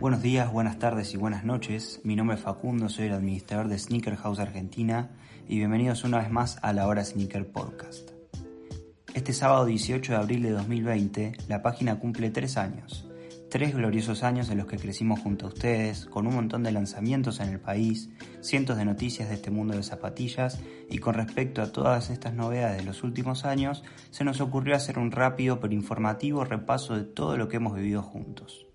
Buenos días, buenas tardes y buenas noches. Mi nombre es Facundo, soy el administrador de Sneaker House Argentina y bienvenidos una vez más a la Hora Sneaker Podcast. Este sábado 18 de abril de 2020, la página cumple tres años. Tres gloriosos años en los que crecimos junto a ustedes, con un montón de lanzamientos en el país, cientos de noticias de este mundo de zapatillas y con respecto a todas estas novedades de los últimos años, se nos ocurrió hacer un rápido pero informativo repaso de todo lo que hemos vivido juntos.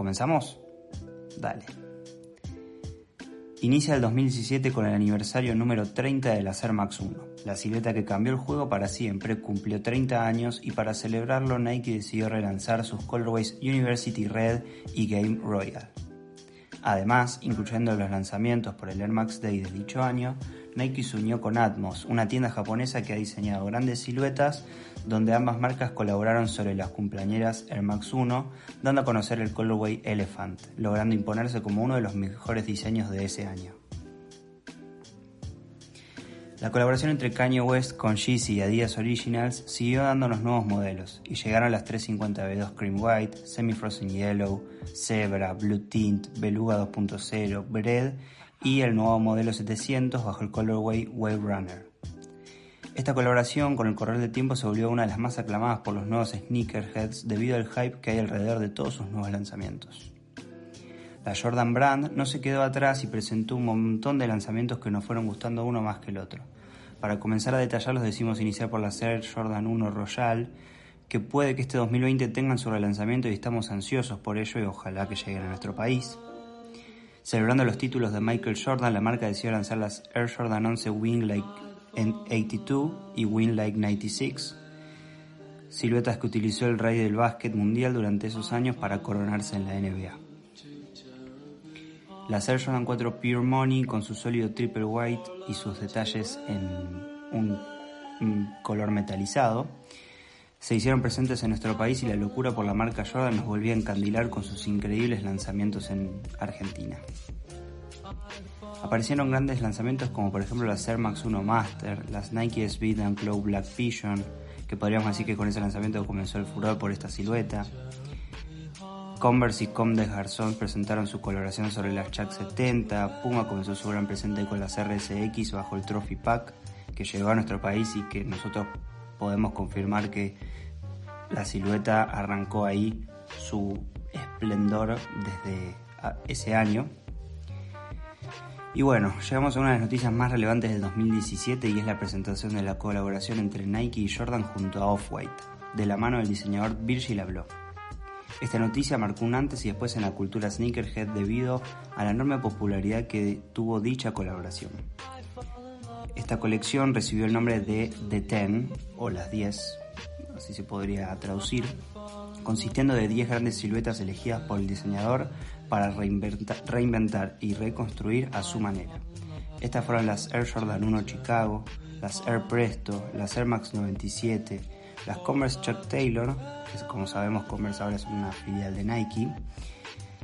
¿Comenzamos? Dale. Inicia el 2017 con el aniversario número 30 del Acer Max 1. La silueta que cambió el juego para siempre cumplió 30 años y para celebrarlo Nike decidió relanzar sus colorways University Red y Game Royal. Además, incluyendo los lanzamientos por el Air Max Day de dicho año, Nike se unió con Atmos, una tienda japonesa que ha diseñado grandes siluetas donde ambas marcas colaboraron sobre las cumpleañeras Air Max 1, dando a conocer el colorway Elephant, logrando imponerse como uno de los mejores diseños de ese año. La colaboración entre Kanye West con Yeezy y Adidas Originals siguió dándonos nuevos modelos y llegaron las 350B2 Cream White, Semi Frozen Yellow, Zebra, Blue Tint, Beluga 2.0, Bread y el nuevo modelo 700 bajo el colorway Wave Runner. Esta colaboración con el correr del tiempo se volvió una de las más aclamadas por los nuevos sneakerheads debido al hype que hay alrededor de todos sus nuevos lanzamientos. La Jordan Brand no se quedó atrás y presentó un montón de lanzamientos que nos fueron gustando uno más que el otro. Para comenzar a detallarlos decimos iniciar por la Air Jordan 1 Royal, que puede que este 2020 tengan su relanzamiento y estamos ansiosos por ello y ojalá que lleguen a nuestro país. Celebrando los títulos de Michael Jordan, la marca decidió lanzar las Air Jordan 11 Wing Like 82 y Wing Like 96, siluetas que utilizó el rey del básquet mundial durante esos años para coronarse en la NBA. La Air Jordan 4 Pure Money con su sólido triple white y sus detalles en un, un color metalizado se hicieron presentes en nuestro país y la locura por la marca Jordan nos volvía a encandilar con sus increíbles lanzamientos en Argentina. Aparecieron grandes lanzamientos como por ejemplo las Air Max 1 Master, las Nike Speed and Cloud Black Vision, que podríamos decir que con ese lanzamiento comenzó el furor por esta silueta. Converse y Com de Garzón presentaron su coloración sobre las Chuck 70, Puma comenzó su gran presente con las RSX bajo el Trophy Pack, que llegó a nuestro país y que nosotros podemos confirmar que la silueta arrancó ahí su esplendor desde ese año. Y bueno, llegamos a una de las noticias más relevantes del 2017 y es la presentación de la colaboración entre Nike y Jordan junto a Off-White, de la mano del diseñador Virgil Abloh. Esta noticia marcó un antes y después en la cultura sneakerhead debido a la enorme popularidad que tuvo dicha colaboración. Esta colección recibió el nombre de The Ten, o las 10, así se podría traducir, consistiendo de 10 grandes siluetas elegidas por el diseñador para reinventar, y reconstruir a su manera. Estas fueron las Air Jordan 1 Chicago, las Air Presto, las Air Max 97, las Converse Chuck Taylor, que como sabemos Converse ahora es una filial de Nike,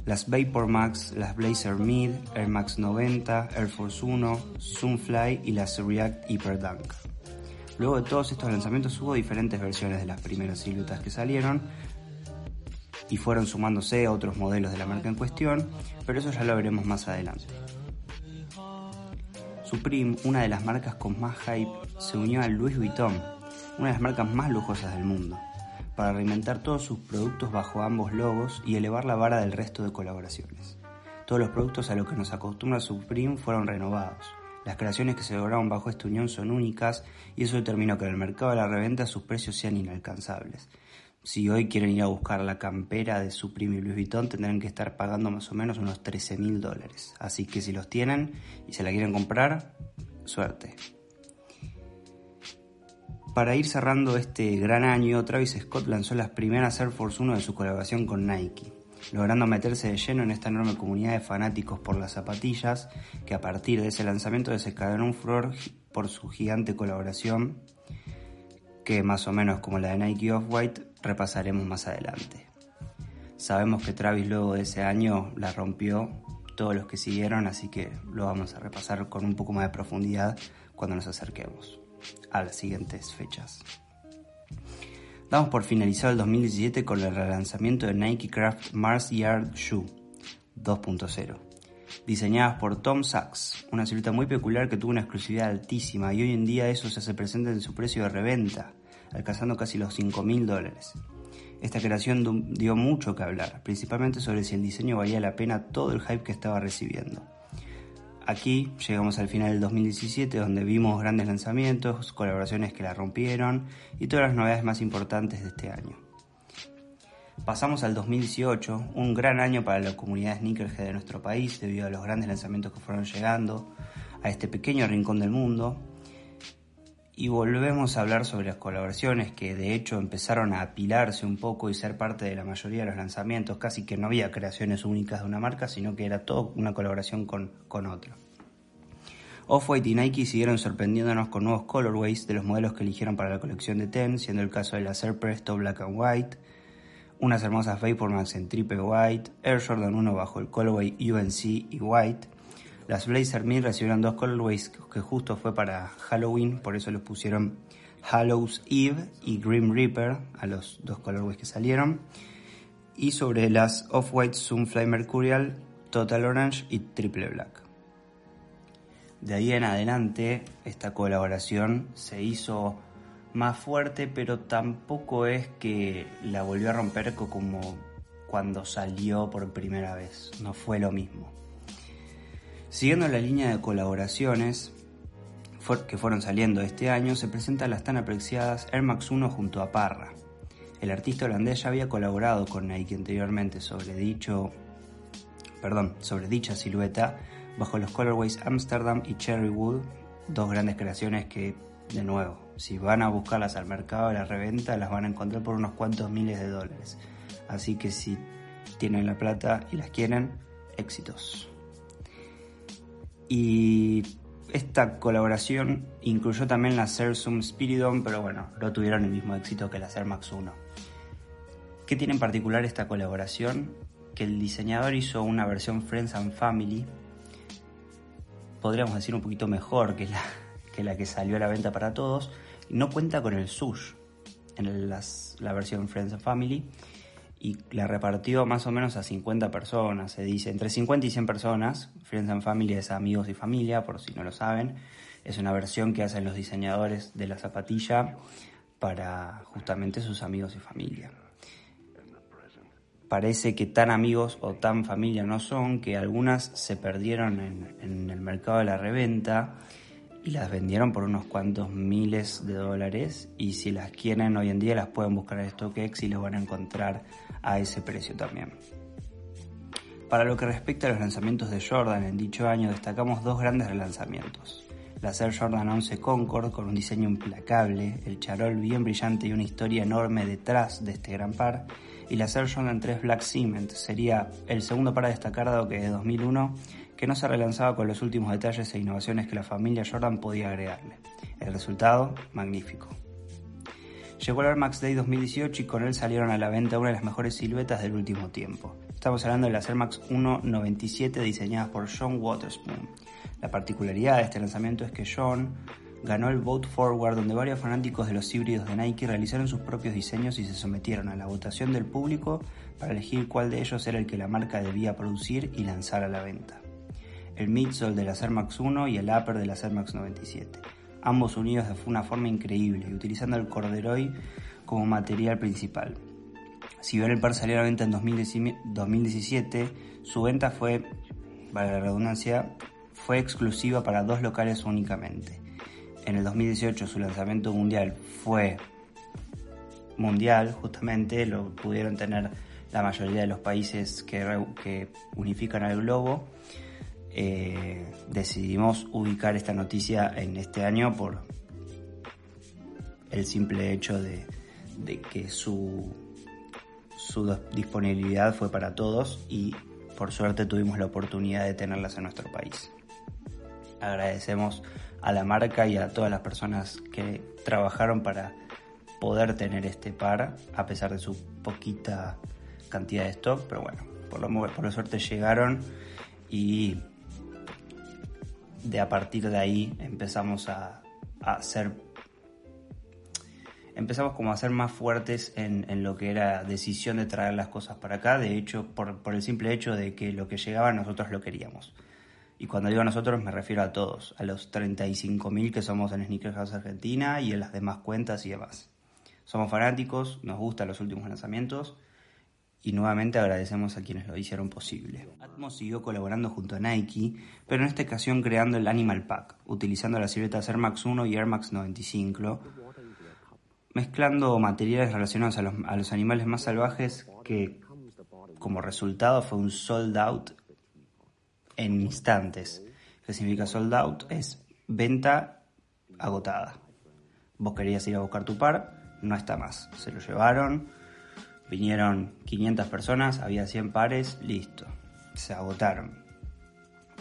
las Vapor Max, las Blazer Mid, Air Max 90, Air Force 1, Zoomfly y las React Hyper Dunk. Luego de todos estos lanzamientos hubo diferentes versiones de las primeras siluetas que salieron y fueron sumándose a otros modelos de la marca en cuestión, pero eso ya lo veremos más adelante. Supreme, una de las marcas con más hype, se unió a Louis Vuitton, una de las marcas más lujosas del mundo, para reinventar todos sus productos bajo ambos logos y elevar la vara del resto de colaboraciones. Todos los productos a los que nos acostumbra Supreme fueron renovados. Las creaciones que se lograron bajo esta unión son únicas y eso determinó que en el mercado de la reventa sus precios sean inalcanzables. Si hoy quieren ir a buscar la campera de Supreme y Louis Vuitton tendrán que estar pagando más o menos unos 13 mil dólares. Así que si los tienen y se la quieren comprar, suerte. Para ir cerrando este gran año, Travis Scott lanzó las primeras Air Force 1 de su colaboración con Nike, logrando meterse de lleno en esta enorme comunidad de fanáticos por las zapatillas, que a partir de ese lanzamiento desencadenó un furor por su gigante colaboración, que más o menos como la de Nike Off-White repasaremos más adelante. Sabemos que Travis luego de ese año la rompió todos los que siguieron, así que lo vamos a repasar con un poco más de profundidad cuando nos acerquemos a las siguientes fechas. Damos por finalizado el 2017 con el relanzamiento de Nike Craft Mars Yard Shoe 2.0, diseñadas por Tom Sachs, una silueta muy peculiar que tuvo una exclusividad altísima y hoy en día eso se hace presente en su precio de reventa, alcanzando casi los 5.000 dólares. Esta creación dio mucho que hablar, principalmente sobre si el diseño valía la pena todo el hype que estaba recibiendo. Aquí llegamos al final del 2017 donde vimos grandes lanzamientos, colaboraciones que la rompieron y todas las novedades más importantes de este año. Pasamos al 2018, un gran año para la comunidad sneakerhead de nuestro país debido a los grandes lanzamientos que fueron llegando a este pequeño rincón del mundo. Y volvemos a hablar sobre las colaboraciones que de hecho empezaron a apilarse un poco y ser parte de la mayoría de los lanzamientos, casi que no había creaciones únicas de una marca, sino que era todo una colaboración con, con otra. Off-White y Nike siguieron sorprendiéndonos con nuevos colorways de los modelos que eligieron para la colección de Ten, siendo el caso de la Air Presto Black and White, unas hermosas Vapormax en triple white, Air Jordan 1 bajo el colorway UNC y white. Las Blazer Me recibieron dos colorways que justo fue para Halloween, por eso los pusieron Hallows Eve y Grim Reaper a los dos colorways que salieron. Y sobre las Off-White Sunfly Mercurial, Total Orange y Triple Black. De ahí en adelante esta colaboración se hizo más fuerte, pero tampoco es que la volvió a romper como cuando salió por primera vez. No fue lo mismo. Siguiendo la línea de colaboraciones que fueron saliendo este año, se presentan las tan apreciadas Air Max 1 junto a Parra. El artista holandés ya había colaborado con Nike anteriormente sobre dicho, perdón, sobre dicha silueta bajo los colorways Amsterdam y Cherrywood, dos grandes creaciones que, de nuevo, si van a buscarlas al mercado de la reventa, las van a encontrar por unos cuantos miles de dólares. Así que si tienen la plata y las quieren, éxitos. Y esta colaboración incluyó también la Zoom Spiridon, pero bueno, no tuvieron el mismo éxito que la Air Max 1. ¿Qué tiene en particular esta colaboración? Que el diseñador hizo una versión Friends and Family, podríamos decir un poquito mejor que la que, salió a la venta para todos, no cuenta con el sush en la versión Friends and Family y la repartió más o menos a 50 personas, se dice entre 50 y 100 personas. Friends and Family es amigos y familia, por si no lo saben. Es una versión que hacen los diseñadores de la zapatilla para justamente sus amigos y familia parece que tan amigos o tan familia no son, que algunas se perdieron en, el mercado de la reventa y las vendieron por unos cuantos miles de dólares y si las quieren hoy en día las pueden buscar en StockX y los van a encontrar a ese precio también. Para lo que respecta a los lanzamientos de Jordan en dicho año destacamos dos grandes relanzamientos. La Air Jordan 11 Concord con un diseño implacable, el charol bien brillante y una historia enorme detrás de este gran par y la Air Jordan 3 Black Cement sería el segundo para destacar dado que de 2001 que no se relanzaba con los últimos detalles e innovaciones que la familia Jordan podía agregarle. El resultado, magnífico. Llegó el Air Max Day 2018 y con él salieron a la venta una de las mejores siluetas del último tiempo. Estamos hablando de las Air Max 197 diseñadas por John Waterspoon. La particularidad de este lanzamiento es que John ganó el Vote Forward donde varios fanáticos de los híbridos de Nike realizaron sus propios diseños y se sometieron a la votación del público para elegir cuál de ellos era el que la marca debía producir y lanzar a la venta. El midsole de la Air Max 1 y el upper de la Air Max 97, ambos unidos de una forma increíble y utilizando el corderoy como material principal. Si bien el par salió a la venta en 2017, su venta fue, para la redundancia, fue exclusiva para dos locales únicamente en el 2018 su lanzamiento mundial fue mundial, justamente, lo pudieron tener la mayoría de los países que, unifican al globo. Eh, decidimos ubicar esta noticia en este año por el simple hecho de, que su, su disponibilidad fue para todos y por suerte tuvimos la oportunidad de tenerlas en nuestro país. Agradecemos a la marca y a todas las personas que trabajaron para poder tener este par a pesar de su poquita cantidad de stock, pero bueno, por lo, por la suerte llegaron y de a partir de ahí empezamos a, hacer empezamos como a ser más fuertes en, lo que era decisión de traer las cosas para acá, de hecho, por, por el simple hecho de que lo que llegaba nosotros lo queríamos. Y cuando digo a nosotros me refiero a todos, a los 35.000 que somos en Sneaker House Argentina y en las demás cuentas y demás. Somos fanáticos, nos gustan los últimos lanzamientos y nuevamente agradecemos a quienes lo hicieron posible. Atmos siguió colaborando junto a Nike, pero en esta ocasión creando el Animal Pack, utilizando las siluetas Air Max 1 y Air Max 95, mezclando materiales relacionados a los, a los animales más salvajes que como resultado fue un sold out en instantes. ¿Qué significa sold out? Es venta agotada. Vos querías ir a buscar tu par, no está más. Se lo llevaron, Vinieron 500 personas, había 100 pares, listo. Se agotaron.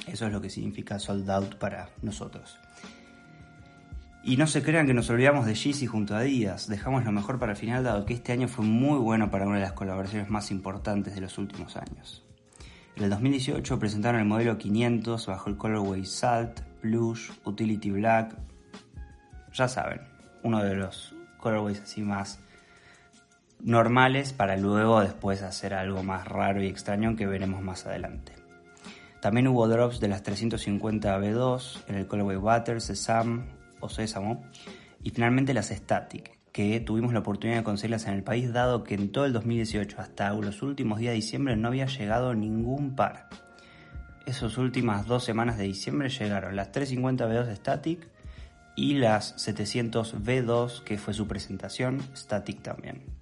Eso es lo que significa sold out para nosotros. Y no se crean que nos olvidamos de Yeezy junto a Adidas. Dejamos lo mejor para el final dado que este año fue muy bueno para una de las colaboraciones más importantes de los últimos años. En el 2018 presentaron el modelo 500 bajo el colorway Salt, Blush, Utility Black. Ya saben, uno de los colorways así más normales para luego después hacer algo más raro y extraño que veremos más adelante. También hubo drops de las 350 B2 en el colorway Butter, Sesam o Sésamo y finalmente las Static, que tuvimos la oportunidad de conseguirlas en el país dado que en todo el 2018 hasta los últimos días de diciembre no había llegado ningún par. Esas últimas dos semanas de diciembre llegaron las 350 B2 Static y las 700 B2 que fue su presentación Static también.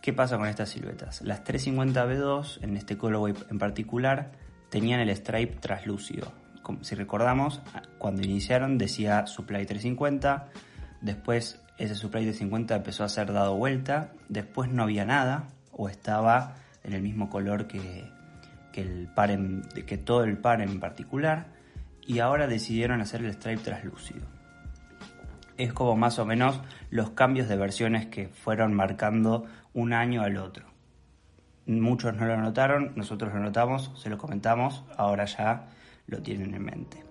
¿Qué pasa con estas siluetas? Las 350B2, en este colorway en particular, tenían el stripe traslúcido. Si recordamos, cuando iniciaron decía Supply 350, después ese Supply 350 empezó a ser dado vuelta, después no había nada o estaba en el mismo color que, el par que todo el par en particular y ahora decidieron hacer el stripe traslúcido. Es como más o menos los cambios de versiones que fueron marcando un año al otro. Muchos no lo notaron, nosotros lo notamos, se lo comentamos, ahora ya lo tienen en mente.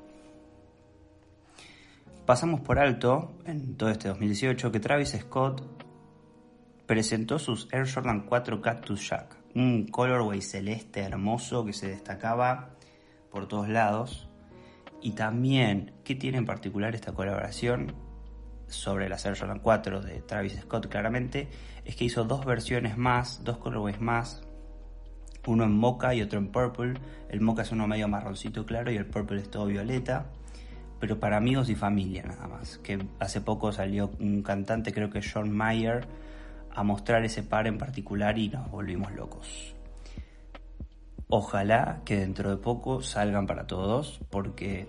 Pasamos por alto, en todo este 2018, que Travis Scott presentó sus Air Jordan 4 Cactus Jack, un colorway celeste hermoso que se destacaba por todos lados. Y también, ¿qué tiene en particular esta colaboración? Sobre la Jordan 4 de Travis Scott claramente es que hizo dos versiones más, dos colorways más, uno en mocha y otro en purple. El mocha es uno medio marroncito claro y el purple es todo violeta, pero para amigos y familia nada más. Que hace poco salió un cantante, creo que John Mayer, a mostrar ese par en particular y nos volvimos locos. Ojalá que dentro de poco salgan para todos, porque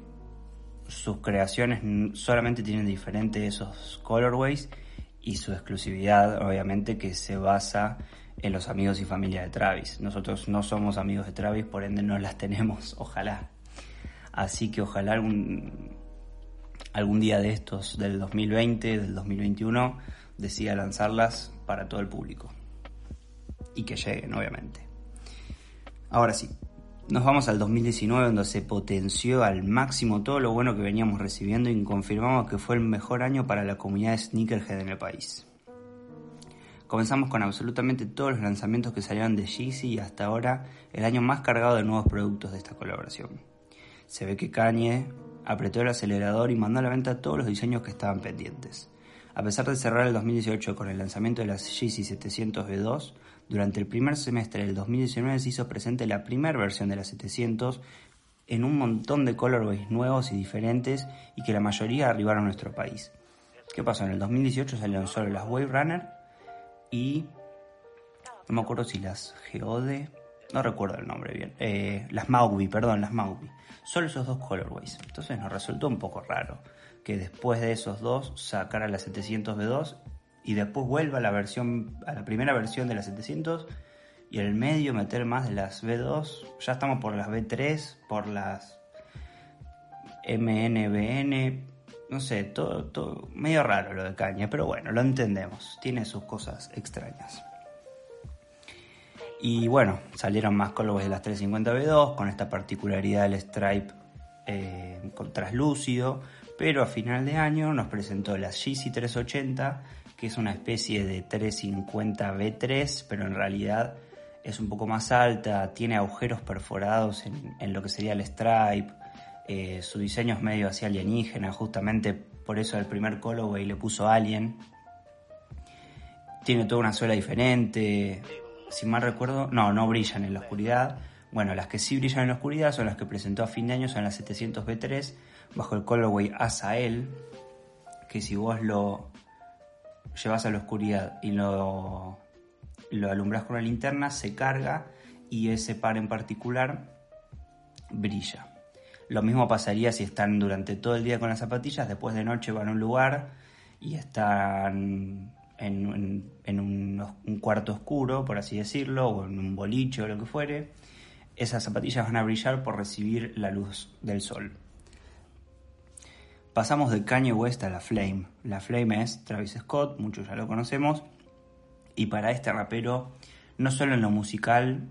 sus creaciones solamente tienen diferentes esos colorways y su exclusividad obviamente que se basa en los amigos y familia de Travis. Nosotros no somos amigos de Travis, por ende no las tenemos, ojalá. Así que ojalá algún, algún día de estos, del 2020, del 2021, decida lanzarlas para todo el público. Y que lleguen, obviamente. Ahora sí, nos vamos al 2019 donde se potenció al máximo todo lo bueno que veníamos recibiendo y confirmamos que fue el mejor año para la comunidad de sneakerhead en el país. Comenzamos con absolutamente todos los lanzamientos que salieron de Yeezy y hasta ahora el año más cargado de nuevos productos de esta colaboración. Se ve que Kanye apretó el acelerador y mandó a la venta todos los diseños que estaban pendientes. A pesar de cerrar el 2018 con el lanzamiento de las Yeezy 700 V2, durante el primer semestre del 2019 se hizo presente la primera versión de la 700 en un montón de colorways nuevos y diferentes y que la mayoría arribaron a nuestro país. ¿Qué pasó? En el 2018 salieron solo las Wave Runner y no me acuerdo si las Geode no recuerdo el nombre bien, eh, las Maui, perdón, las Maui. Solo esos dos colorways. Entonces nos resultó un poco raro que después de esos dos sacara la 700 V2 y después vuelva a la versión, a la primera versión de la 700 y en el medio meter más de las V2. Ya estamos por las V3, por las MNBN, no sé, todo, todo medio raro lo de Caña, pero bueno, lo entendemos, tiene sus cosas extrañas. Y bueno, salieron más colores de las 350B2 con esta particularidad del stripe eh, con traslúcido, pero a final de año nos presentó la GC 380, que es una especie de 350B3, pero en realidad es un poco más alta, tiene agujeros perforados en, lo que sería el stripe, eh, su diseño es medio así alienígena, justamente por eso el primer colorway le puso Alien. Tiene toda una suela diferente, si mal recuerdo, no, no brillan en la oscuridad. Bueno, las que sí brillan en la oscuridad son las que presentó a fin de año, son las 700 B3, bajo el colorway Asael, que si vos lo llevas a la oscuridad y lo, lo alumbras con la linterna, se carga y ese par en particular brilla. Lo mismo pasaría si están durante todo el día con las zapatillas, después de noche van a un lugar y están en, un, cuarto oscuro, por así decirlo, o en un bolicho o lo que fuere, esas zapatillas van a brillar por recibir la luz del sol. Pasamos de Kanye West a la Flame. La Flame es Travis Scott, muchos ya lo conocemos, y para este rapero, no solo en lo musical,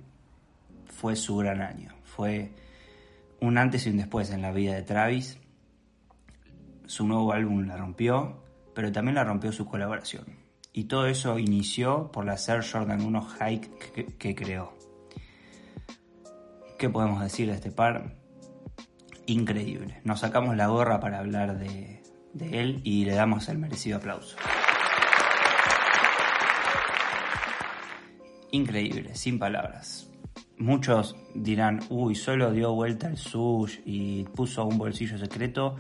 fue su gran año, fue un antes y un después en la vida de Travis. Su nuevo álbum la rompió, pero también la rompió su colaboración. Y todo eso inició por la Air Jordan 1 Hike que, creó. ¿Qué podemos decir de este par? Increíble. Nos sacamos la gorra para hablar de, él y le damos el merecido aplauso. Increíble, sin palabras. Muchos dirán, uy, solo dio vuelta el sush y puso un bolsillo secreto,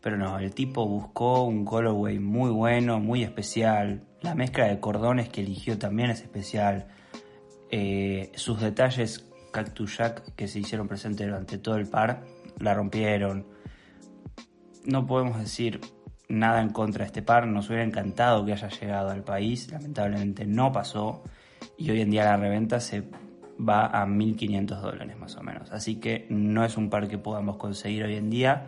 pero no, el tipo buscó un colorway muy bueno, muy especial, la mezcla de cordones que eligió también es especial. Eh, sus detalles Cactus Jack que se hicieron presentes durante todo el par la rompieron. No podemos decir nada en contra de este par. Nos hubiera encantado que haya llegado al país. Lamentablemente no pasó. Y hoy en día la reventa se va a 1.500 dólares más o menos. Así que no es un par que podamos conseguir hoy en día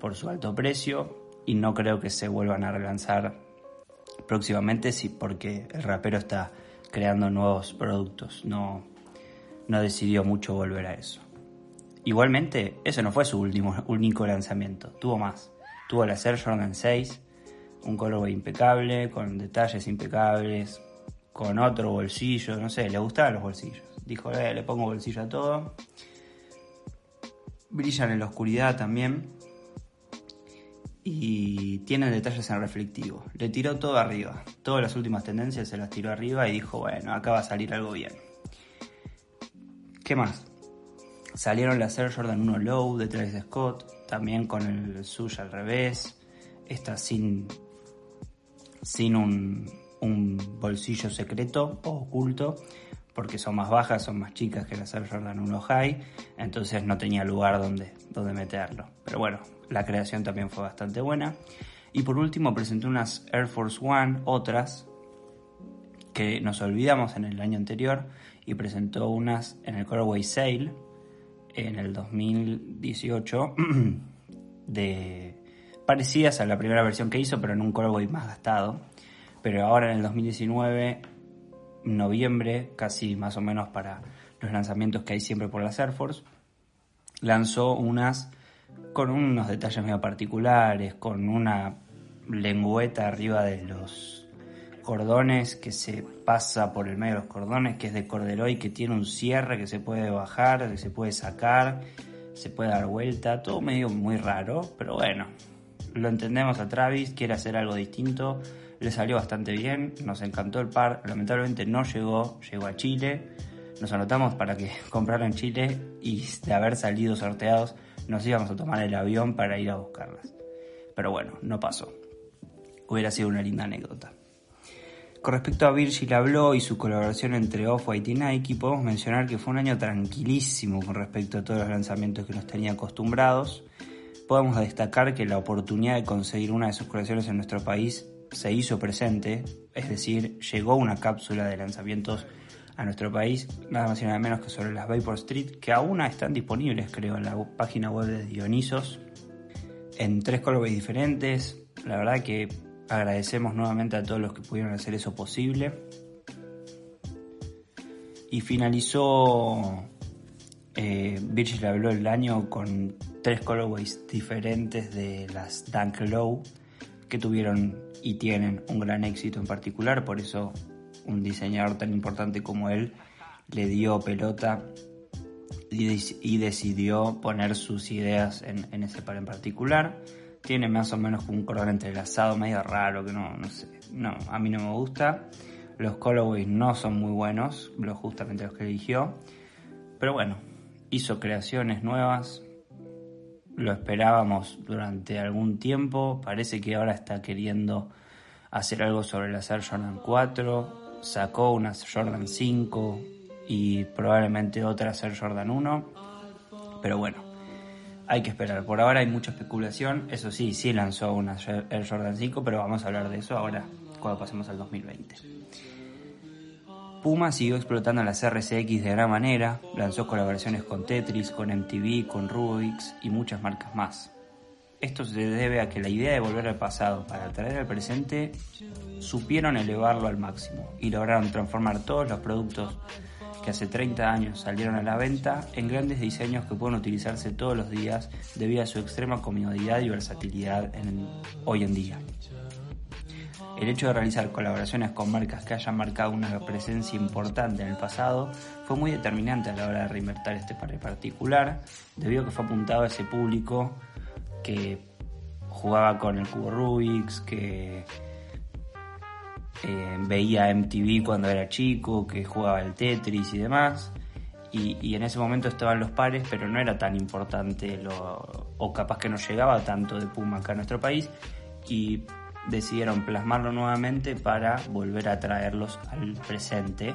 por su alto precio. Y no creo que se vuelvan a relanzar próximamente, sí, porque el rapero está creando nuevos productos, no, no decidió mucho volver a eso. Igualmente, ese no fue su último, único lanzamiento, tuvo más. Tuvo la Air Jordan 6, un colorway impecable, con detalles impecables, con otro bolsillo, no sé, le gustaban los bolsillos. Dijo, eh, le pongo bolsillo a todo. Brillan en la oscuridad también y tiene detalles en reflectivo. Le tiró todo arriba. Todas las últimas tendencias se las tiró arriba y dijo, bueno, acá va a salir algo bien. ¿Qué más? Salieron las Air Jordan 1 Low de Travis Scott, también con el suyo al revés. Esta sin, sin un, un bolsillo secreto o oculto, porque son más bajas, son más chicas que las Air Jordan 1 High, entonces no tenía lugar donde, donde meterlo. Pero bueno, la creación también fue bastante buena. Y por último presenté unas Air Force One, otras, que nos olvidamos en el año anterior, y presentó unas en el Colorway Sale en el 2018, de, parecidas a la primera versión que hizo, pero en un Colorway más gastado. Pero ahora en el 2019, noviembre, casi más o menos para los lanzamientos que hay siempre por las Air Force, lanzó unas con unos detalles medio particulares, con una lengüeta arriba de los cordones que se pasa por el medio de los cordones, que es de corderoy, que tiene un cierre que se puede bajar, que se puede sacar, se puede dar vuelta, todo medio muy raro, pero bueno, lo entendemos a Travis, quiere hacer algo distinto, le salió bastante bien, nos encantó el par, lamentablemente no llegó, llegó a Chile, nos anotamos para que comprara en Chile y de haber salido sorteados nos íbamos a tomar el avión para ir a buscarlas. Pero bueno, no pasó. Hubiera sido una linda anécdota. Con respecto a Virgil Abloh y su colaboración entre Off-White y Nike, podemos mencionar que fue un año tranquilísimo con respecto a todos los lanzamientos que nos tenía acostumbrados. Podemos destacar que la oportunidad de conseguir una de sus colecciones en nuestro país se hizo presente, es decir, llegó una cápsula de lanzamientos a nuestro país, nada más y nada menos que sobre las Vapor Street, que aún están disponibles, creo, en la página web de Dionisos, en tres colores diferentes. La verdad que Agradecemos nuevamente a todos los que pudieron hacer eso posible. Y finalizó eh, Virgil habló el año con tres colorways diferentes de las Dunk Low que tuvieron y tienen un gran éxito en particular, por eso un diseñador tan importante como él le dio pelota y, decidió poner sus ideas en, en ese par en particular tiene más o menos un cordón entrelazado medio raro que no, no sé, no, a mí no me gusta. Los colorways no son muy buenos, los justamente los que eligió. Pero bueno, hizo creaciones nuevas. Lo esperábamos durante algún tiempo. Parece que ahora está queriendo hacer algo sobre la Air Jordan 4. Sacó una Jordan 5 y probablemente otra Air Jordan 1. Pero bueno, hay que esperar. Por ahora hay mucha especulación. Eso sí, sí lanzó una Air Jordan 5, pero vamos a hablar de eso ahora cuando pasemos al 2020. Puma siguió explotando las RCX de gran manera, lanzó colaboraciones con Tetris, con MTV, con Rubix y muchas marcas más. Esto se debe a que la idea de volver al pasado para traer al presente supieron elevarlo al máximo y lograron transformar todos los productos que hace 30 años salieron a la venta en grandes diseños que pueden utilizarse todos los días debido a su extrema comodidad y versatilidad hoy en día. El hecho de realizar colaboraciones con marcas que hayan marcado una presencia importante en el pasado fue muy determinante a la hora de reinventar este par particular, debido a que fue apuntado a ese público que jugaba con el cubo Rubik's, que eh, veía MTV cuando era chico, que jugaba el Tetris y demás. Y, en ese momento estaban los pares, pero no era tan importante lo, o capaz que no llegaba tanto de Puma acá a nuestro país. Y decidieron plasmarlo nuevamente para volver a traerlos al presente,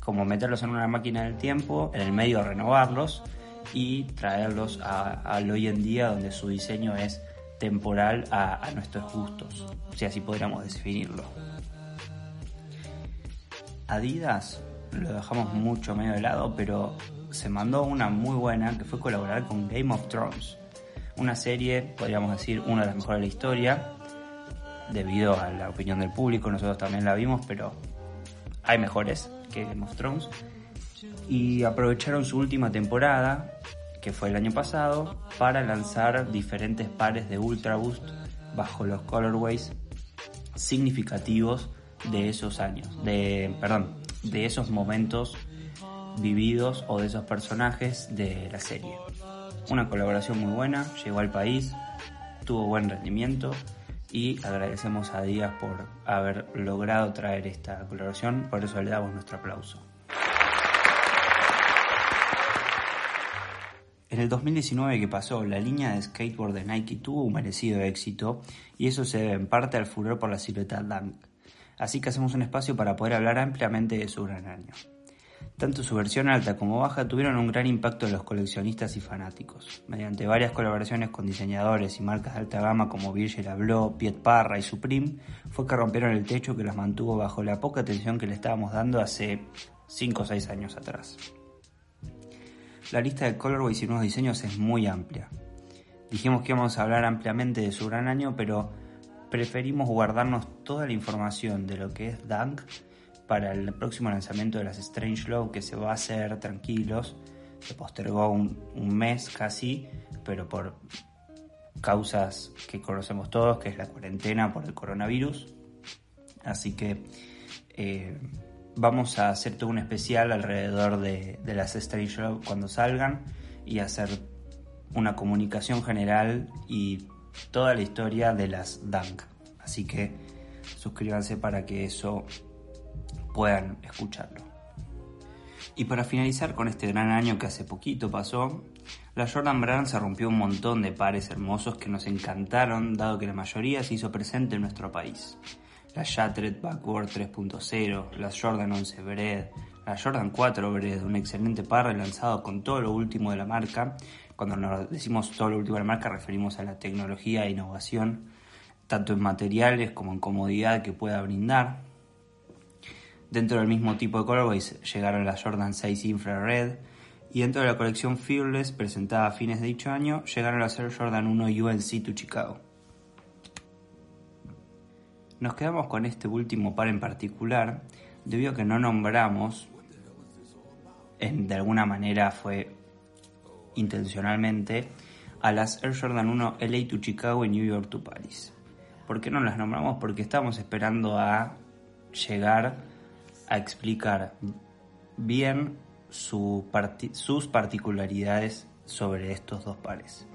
como meterlos en una máquina del tiempo, en el medio renovarlos y traerlos al hoy en día donde su diseño es temporal a, a nuestros gustos, si así podríamos definirlo. Adidas lo dejamos mucho medio de lado, pero se mandó una muy buena que fue colaborar con Game of Thrones. Una serie, podríamos decir, una de las mejores de la historia, debido a la opinión del público, nosotros también la vimos, pero hay mejores que Game of Thrones. Y aprovecharon su última temporada, que fue el año pasado, para lanzar diferentes pares de Ultra Boost bajo los colorways significativos de esos años, de, perdón, de esos momentos vividos o de esos personajes de la serie. Una colaboración muy buena, llegó al país, tuvo buen rendimiento y agradecemos a Díaz por haber logrado traer esta colaboración, por eso le damos nuestro aplauso. En el 2019 que pasó, la línea de skateboard de Nike tuvo un merecido éxito y eso se debe en parte al furor por la silueta Dunk así que hacemos un espacio para poder hablar ampliamente de su gran año. Tanto su versión alta como baja tuvieron un gran impacto en los coleccionistas y fanáticos. Mediante varias colaboraciones con diseñadores y marcas de alta gama como Virgil Abloh, Piet Parra y Supreme, fue que rompieron el techo que los mantuvo bajo la poca atención que le estábamos dando hace 5 o 6 años atrás. La lista de colorways y nuevos diseños es muy amplia. Dijimos que íbamos a hablar ampliamente de su gran año, pero preferimos guardarnos toda la información de lo que es Dunk para el próximo lanzamiento de las Strange Love que se va a hacer tranquilos. Se postergó un, mes casi, pero por causas que conocemos todos, que es la cuarentena por el coronavirus. Así que eh, vamos a hacer todo un especial alrededor de, de las Strange Love cuando salgan y hacer una comunicación general y toda la historia de las Dunk. Así que suscríbanse para que eso puedan escucharlo. Y para finalizar con este gran año que hace poquito pasó, la Jordan Brand se rompió un montón de pares hermosos que nos encantaron dado que la mayoría se hizo presente en nuestro país. la Shattered Backward 3.0, la Jordan 11 Bread, la Jordan 4 Bread, un excelente par lanzado con todo lo último de la marca. Cuando nos decimos todo lo último de la marca referimos a la tecnología e innovación, tanto en materiales como en comodidad que pueda brindar. Dentro del mismo tipo de colorways llegaron las Jordan 6 Infrared y dentro de la colección Fearless presentada a fines de dicho año llegaron las Air Jordan 1 UNC to Chicago. Nos quedamos con este último par en particular debido a que no nombramos, de alguna manera fue intencionalmente, a las Air Jordan 1 LA to Chicago y New York to Paris. ¿Por qué no las nombramos? Porque estamos esperando a llegar a explicar bien sus particularidades sobre estos dos pares.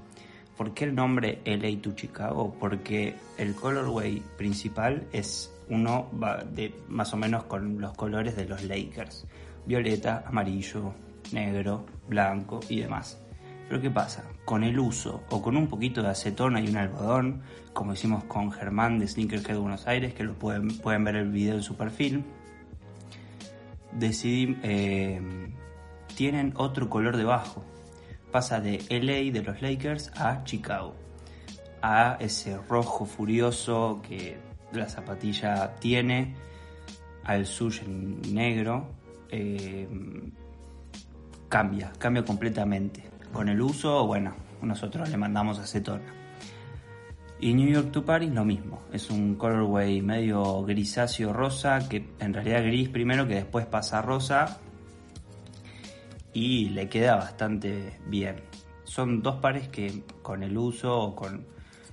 ¿Por qué el nombre LA to Chicago? Porque el colorway principal es uno de más o menos con los colores de los Lakers. Violeta, amarillo, negro, blanco y demás. Pero ¿qué pasa? Con el uso o con un poquito de acetona y un algodón, como hicimos con Germán de Sneakerhead Buenos Aires, que lo pueden, pueden ver el video en su perfil, decidí, eh, tienen otro color debajo. Pasa de LA de los Lakers a Chicago. A ese rojo furioso que la zapatilla tiene, al en negro. Eh, cambia, cambia completamente. Con el uso, bueno, nosotros le mandamos acetona. Y New York to Paris lo mismo, es un colorway medio grisáceo rosa, que en realidad gris primero, que después pasa rosa y le queda bastante bien. Son dos pares que con el uso o con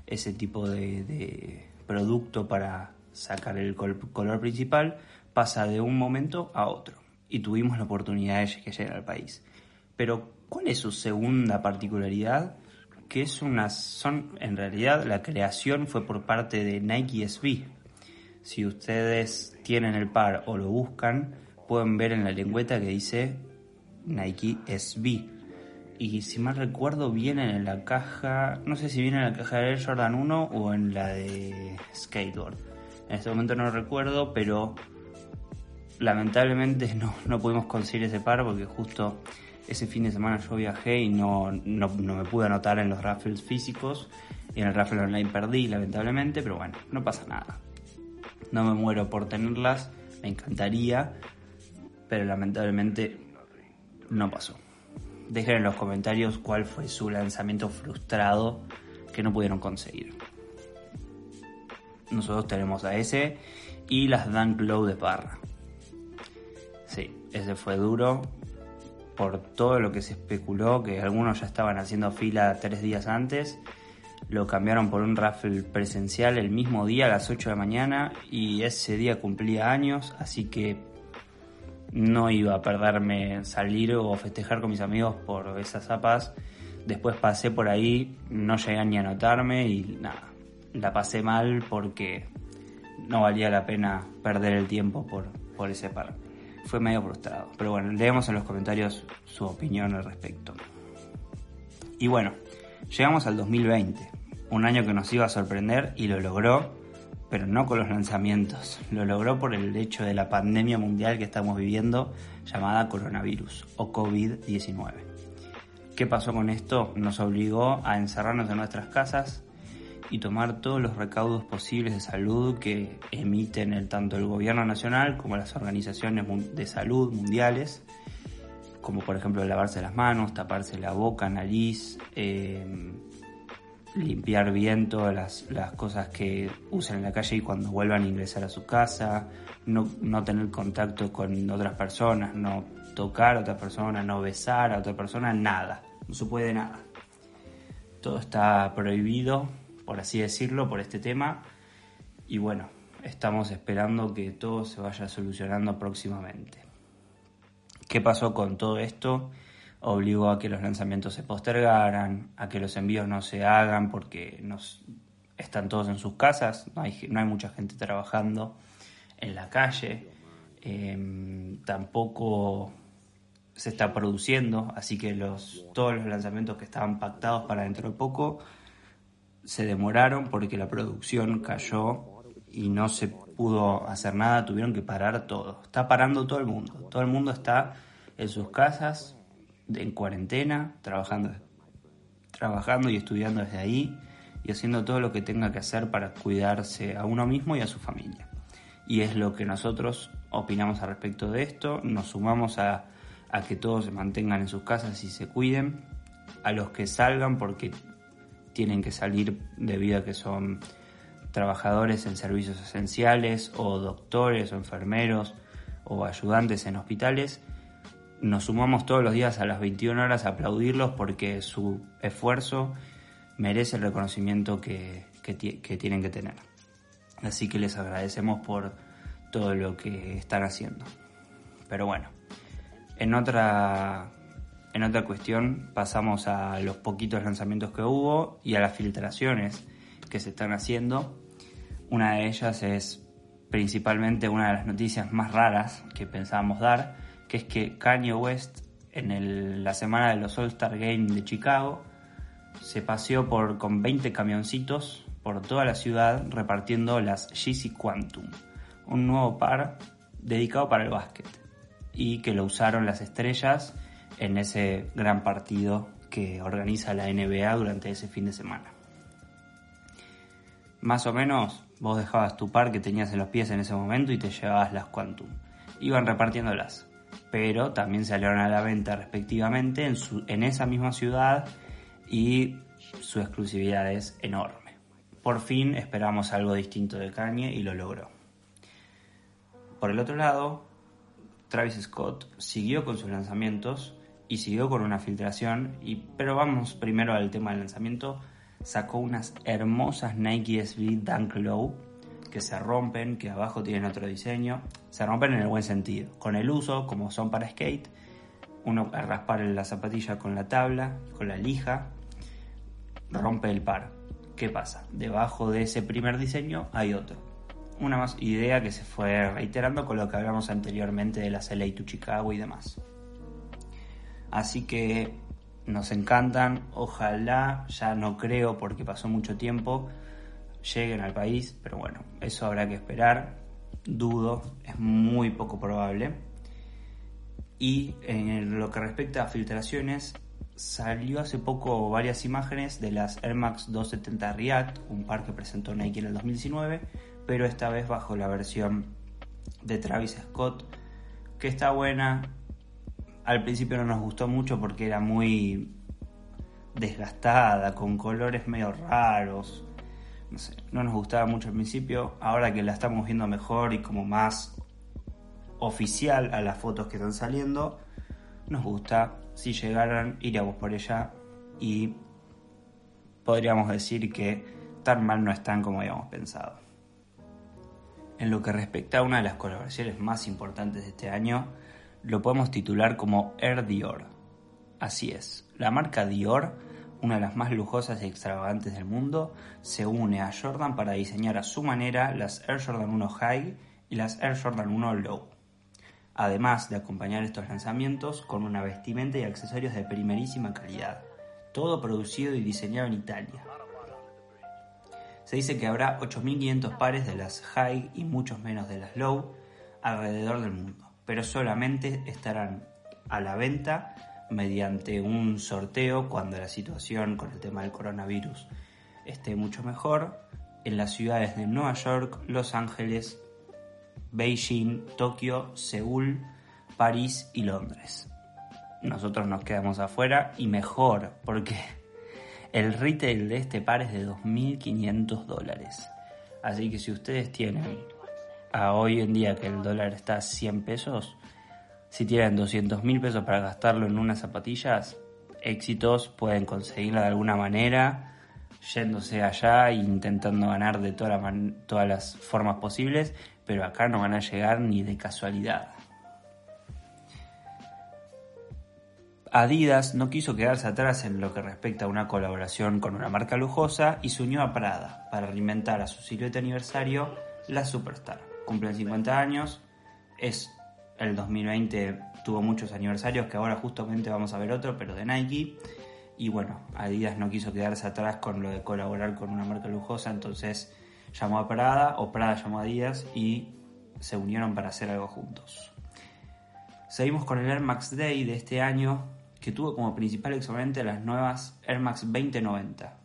ese tipo de, producto para sacar el color principal pasa de un momento a otro y tuvimos la oportunidad de que llegue al país. Pero ¿cuál es su segunda particularidad? que es una, son, en realidad la creación fue por parte de Nike SB. Si ustedes tienen el par o lo buscan, pueden ver en la lengüeta que dice Nike SB. Y si mal recuerdo, viene en la caja, no sé si viene en la caja de Air Jordan 1 o en la de Skateboard. En este momento no recuerdo, pero lamentablemente no, no pudimos conseguir ese par porque justo ese fin de semana yo viajé y no, no, me pude anotar en los raffles físicos y en el raffle online perdí lamentablemente, pero bueno, no pasa nada. No me muero por tenerlas, me encantaría, pero lamentablemente no pasó. Dejen en los comentarios cuál fue su lanzamiento frustrado que no pudieron conseguir. Nosotros tenemos a ese y las Dunk Low de Parra. Sí, ese fue duro, por todo lo que se especuló, que algunos ya estaban haciendo fila tres días antes. Lo cambiaron por un raffle presencial el mismo día a las 8 de la mañana y ese día cumplía años, así que no iba a perderme salir o festejar con mis amigos por esas zapas. Después pasé por ahí, no llegué ni a notarme y nada, la pasé mal porque no valía la pena perder el tiempo por, por ese par fue medio frustrado. Pero bueno, leemos en los comentarios su opinión al respecto. Y bueno, llegamos al 2020, un año que nos iba a sorprender y lo logró, pero no con los lanzamientos, lo logró por el hecho de la pandemia mundial que estamos viviendo llamada coronavirus o COVID-19. ¿Qué pasó con esto? Nos obligó a encerrarnos en nuestras casas, y tomar todos los recaudos posibles de salud que emiten el, tanto el gobierno nacional como las organizaciones de salud mundiales, como por ejemplo lavarse las manos, taparse la boca, nariz, em, limpiar bien todas las, las, cosas que usan en la calle y cuando vuelvan a ingresar a su casa, no, no tener contacto con otras personas, no tocar a otras personas, no besar a otra persona, nada, no se puede nada. Todo está prohibido por así decirlo, por este tema. Y bueno, estamos esperando que todo se vaya solucionando próximamente. ¿Qué pasó con todo esto? Obligó a que los lanzamientos se postergaran, a que los envíos no se hagan porque nos, están todos en sus casas, no hay, mucha gente trabajando en la calle, em, tampoco se está produciendo, así que los, todos los lanzamientos que estaban pactados para dentro de poco se demoraron porque la producción cayó y no se pudo hacer nada, tuvieron que parar todo. Está parando todo el mundo. Todo el mundo está en sus casas, en cuarentena, trabajando, trabajando y estudiando desde ahí y haciendo todo lo que tenga que hacer para cuidarse a uno mismo y a su familia. Y es lo que nosotros opinamos al respecto de esto. Nos sumamos a, a que todos se mantengan en sus casas y se cuiden. A los que salgan porque tienen que salir debido a que son trabajadores en servicios esenciales o doctores o enfermeros o ayudantes en hospitales, nos sumamos todos los días a las 21 horas a aplaudirlos porque su esfuerzo merece el reconocimiento que, que, tienen que tener. Así que les agradecemos por todo lo que están haciendo. Pero bueno, en otra, en otra cuestión pasamos a los poquitos lanzamientos que hubo y a las filtraciones que se están haciendo. Una de ellas es principalmente una de las noticias más raras que pensábamos dar, que es que Kanye West en la semana de los All-Star Games de Chicago se paseó por, con 20 camioncitos por toda la ciudad repartiendo las Yeezy Quantum, un nuevo par dedicado para el básquet y que lo usaron las estrellas en ese gran partido que organiza la NBA durante ese fin de semana. Más o menos vos dejabas tu par que tenías en los pies en ese momento y te llevabas las Quantum. Iban repartiéndolas, pero también salieron a la venta respectivamente en, en esa misma ciudad y su exclusividad es enorme. Por fin esperamos algo distinto de Kanye y lo logró. Por el otro lado, Travis Scott siguió con sus lanzamientos y siguió con una filtración, y, pero vamos primero al tema del lanzamiento sacó unas hermosas Nike SB Dunk Low que se rompen, que abajo tienen otro diseño. Se rompen en el buen sentido. Con el uso, como son para skate, uno a raspar la zapatilla con la tabla, con la lija, rompe el par. ¿Qué pasa? Debajo de ese primer diseño hay otro. Una más idea que se fue reiterando con lo que hablamos anteriormente de las LA to Chicago y demás. Así que nos encantan, ojalá, ya no creo porque pasó mucho tiempo, lleguen al país, pero bueno, eso habrá que esperar, dudo, es muy poco probable. Y en lo que respecta a filtraciones, salió hace poco varias imágenes de las Air Max 270 React, un par que presentó Nike en el 2019, pero esta vez bajo la versión de Travis Scott, que está buena, al principio no nos gustó mucho porque era muy desgastada, con colores medio raros. No nos gustaba mucho al principio. Ahora que la estamos viendo mejor y como más oficial a las fotos que están saliendo, nos gusta. Si llegaran, iríamos por ella y podríamos decir que tan mal no están como habíamos pensado. En lo que respecta a una de las colaboraciones más importantes de este año, lo podemos titular como Air Dior. Así es, la marca Dior, una de las más lujosas y extravagantes del mundo, se une a Jordan para diseñar a su manera las Air Jordan 1 High y las Air Jordan 1 Low. Además de acompañar estos lanzamientos con una vestimenta y accesorios de primerísima calidad, todo producido y diseñado en Italia. Se dice que habrá 8.500 pares de las High y muchos menos de las Low alrededor del mundo pero solamente estarán a la venta mediante un sorteo cuando la situación con el tema del coronavirus esté mucho mejor en las ciudades de Nueva York, Los Ángeles, Beijing, Tokio, Seúl, París y Londres. Nosotros nos quedamos afuera y mejor porque el retail de este par es de 2.500 dólares. Así que si ustedes tienen a hoy en día que el dólar está a 100 pesos, si tienen 200 mil pesos para gastarlo en unas zapatillas, éxitos pueden conseguirlo de alguna manera, yéndose allá e intentando ganar de todas las formas posibles, pero acá no van a llegar ni de casualidad. Adidas no quiso quedarse atrás en lo que respecta a una colaboración con una marca lujosa y se unió a Prada para alimentar a su silueta aniversario la Superstar cumplen 50 años. Es el 2020 tuvo muchos aniversarios que ahora justamente vamos a ver otro, pero de Nike. Y bueno, Adidas no quiso quedarse atrás con lo de colaborar con una marca lujosa, entonces llamó a Prada o Prada llamó a Adidas y se unieron para hacer algo juntos. Seguimos con el Air Max Day de este año que tuvo como principal exponente las nuevas Air Max 2090.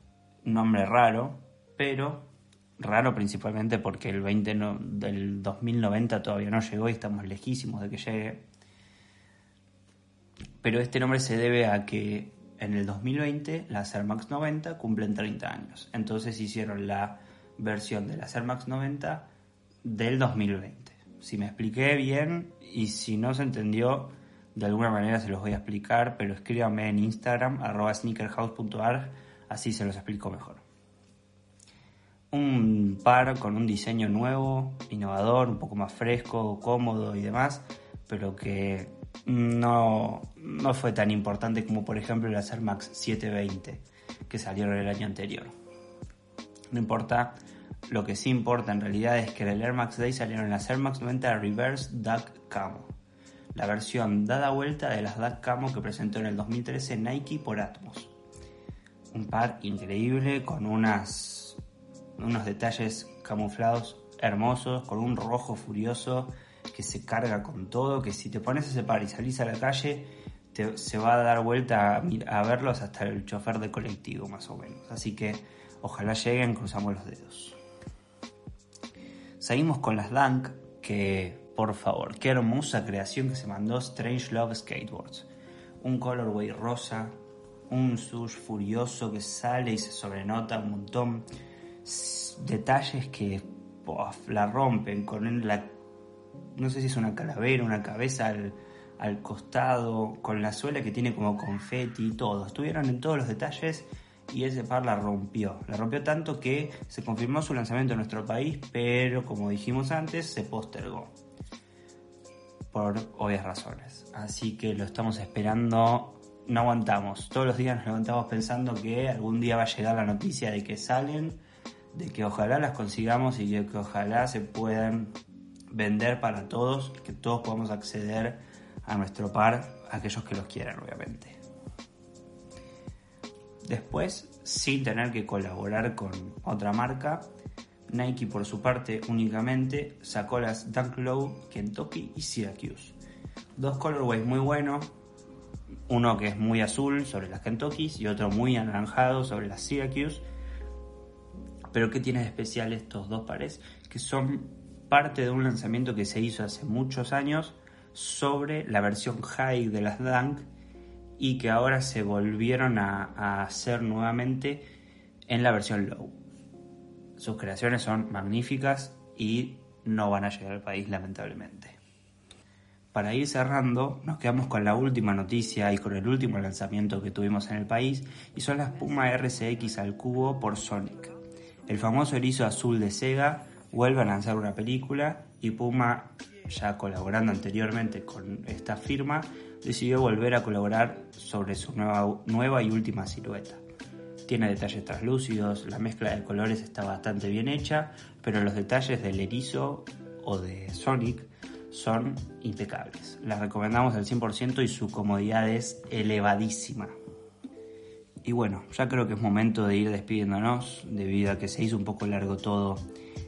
Un nombre raro, pero raro principalmente porque el 20 del 2090 todavía no llegó y estamos lejísimos de que llegue. Pero este nombre se debe a que en el 2020 las Air Max 90 cumplen 30 años. Entonces hicieron la versión de las Air Max 90 del 2020. Si me expliqué bien y si no se entendió, de alguna manera se los voy a explicar, pero escríbanme en Instagram, arroba sneakerhouse.arg, así se los explico mejor. Un par con un diseño nuevo, innovador, un poco más fresco, cómodo y demás, pero que no, no fue tan importante como por ejemplo el Air Max 720 que salieron el año anterior. No importa, lo que sí importa en realidad es que en el Air Max Day salieron las Air Max 90 Reverse Duck Camo, la versión dada vuelta de las Duck Camo que presentó en el 2013 Nike por Atmos. Un par increíble con unas, unos detalles camuflados hermosos, con un rojo furioso que se carga con todo, que si te pones ese par y salís a la calle, se va a dar vuelta a, verlos hasta el chofer de colectivo, más o menos. Así que ojalá lleguen, cruzamos los dedos. Seguimos con las Dunk, que por favor, qué hermosa creación que se mandó Strange Love Skateboards. Un colorway rosa, un sush furioso que sale y se sobrenota un montón. Detalles que la rompen con la no sé si es una calavera, una cabeza al, costado, con la suela que tiene como confeti y todo. Estuvieron en todos los detalles y ese par la rompió. La rompió tanto que se confirmó su lanzamiento en nuestro país, pero como dijimos antes, se postergó. Por obvias razones. Así que lo estamos esperando. No aguantamos. Todos los días nos levantamos pensando que algún día va a llegar la noticia de que salen, de que ojalá las consigamos y que ojalá se puedan vender para todos, que todos podamos acceder a nuestro par, aquellos que los quieran, obviamente. Después, sin tener que colaborar con otra marca, Nike por su parte únicamente sacó las Dunk Low Kentucky y Syracuse. Dos colorways muy buenos, uno que es muy azul sobre las Kentucky y otro muy anaranjado sobre las Syracuse. Pero ¿qué tiene de especial estos dos pares? Que son parte de un lanzamiento que se hizo hace muchos años sobre la versión high de las Dunk y que ahora se volvieron a, hacer nuevamente en la versión low. Sus creaciones son magníficas y no van a llegar al país lamentablemente. Para ir cerrando, nos quedamos con la última noticia y con el último lanzamiento que tuvimos en el país y son las Puma RCX al cubo por Sonic. El famoso erizo azul de Sega vuelve a lanzar una película y Puma, ya colaborando anteriormente con esta firma, decidió volver a colaborar sobre su nueva, y última silueta. Tiene detalles translúcidos, la mezcla de colores está bastante bien hecha, pero los detalles del erizo o de Sonic son impecables. La recomendamos al 100% y su comodidad es elevadísima. Y bueno, ya creo que es momento de ir despidiéndonos, debido a que se hizo un poco largo todo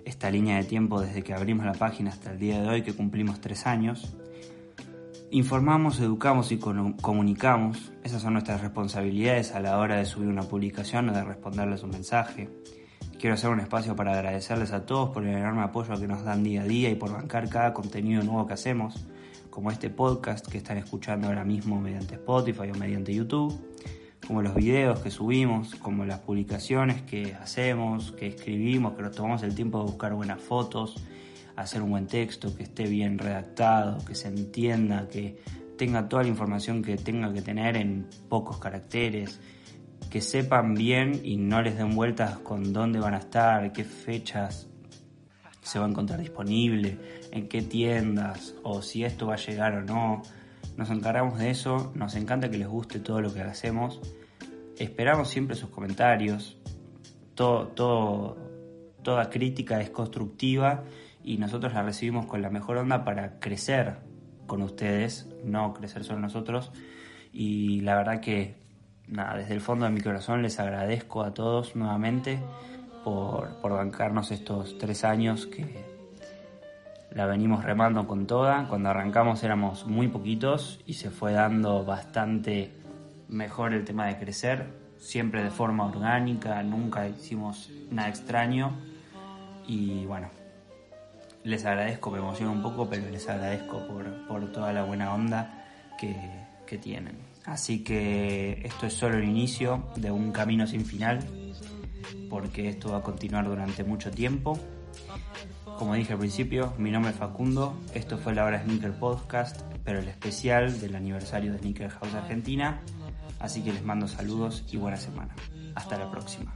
esta línea de tiempo desde que abrimos la página hasta el día de hoy que cumplimos tres años. Informamos, educamos y comunicamos. Esas son nuestras responsabilidades a la hora de subir una publicación o de responderles un mensaje. Quiero hacer un espacio para agradecerles a todos por el enorme apoyo que nos dan día a día y por bancar cada contenido nuevo que hacemos, como este podcast que están escuchando ahora mismo mediante Spotify o mediante YouTube como los videos que subimos, como las publicaciones que hacemos, que escribimos, que nos tomamos el tiempo de buscar buenas fotos, hacer un buen texto, que esté bien redactado, que se entienda, que tenga toda la información que tenga que tener en pocos caracteres, que sepan bien y no les den vueltas con dónde van a estar, qué fechas se va a encontrar disponible, en qué tiendas o si esto va a llegar o no nos encargamos de eso, nos encanta que les guste todo lo que hacemos. Esperamos siempre sus comentarios. Toda crítica es constructiva y nosotros la recibimos con la mejor onda para crecer con ustedes, no crecer solo nosotros. Y la verdad que, nada, desde el fondo de mi corazón les agradezco a todos nuevamente por, por bancarnos estos tres años que la venimos remando con toda. Cuando arrancamos éramos muy poquitos y se fue dando bastante mejor el tema de crecer, siempre de forma orgánica, nunca hicimos nada extraño y bueno, les agradezco, me emociona un poco, pero les agradezco por, toda la buena onda que, que tienen. Así que esto es solo el inicio de un camino sin final, porque esto va a continuar durante mucho tiempo. Como dije al principio, mi nombre es Facundo, esto fue la hora Sneaker Podcast, pero el especial del aniversario de Sneaker House Argentina, así que les mando saludos y buena semana. Hasta la próxima.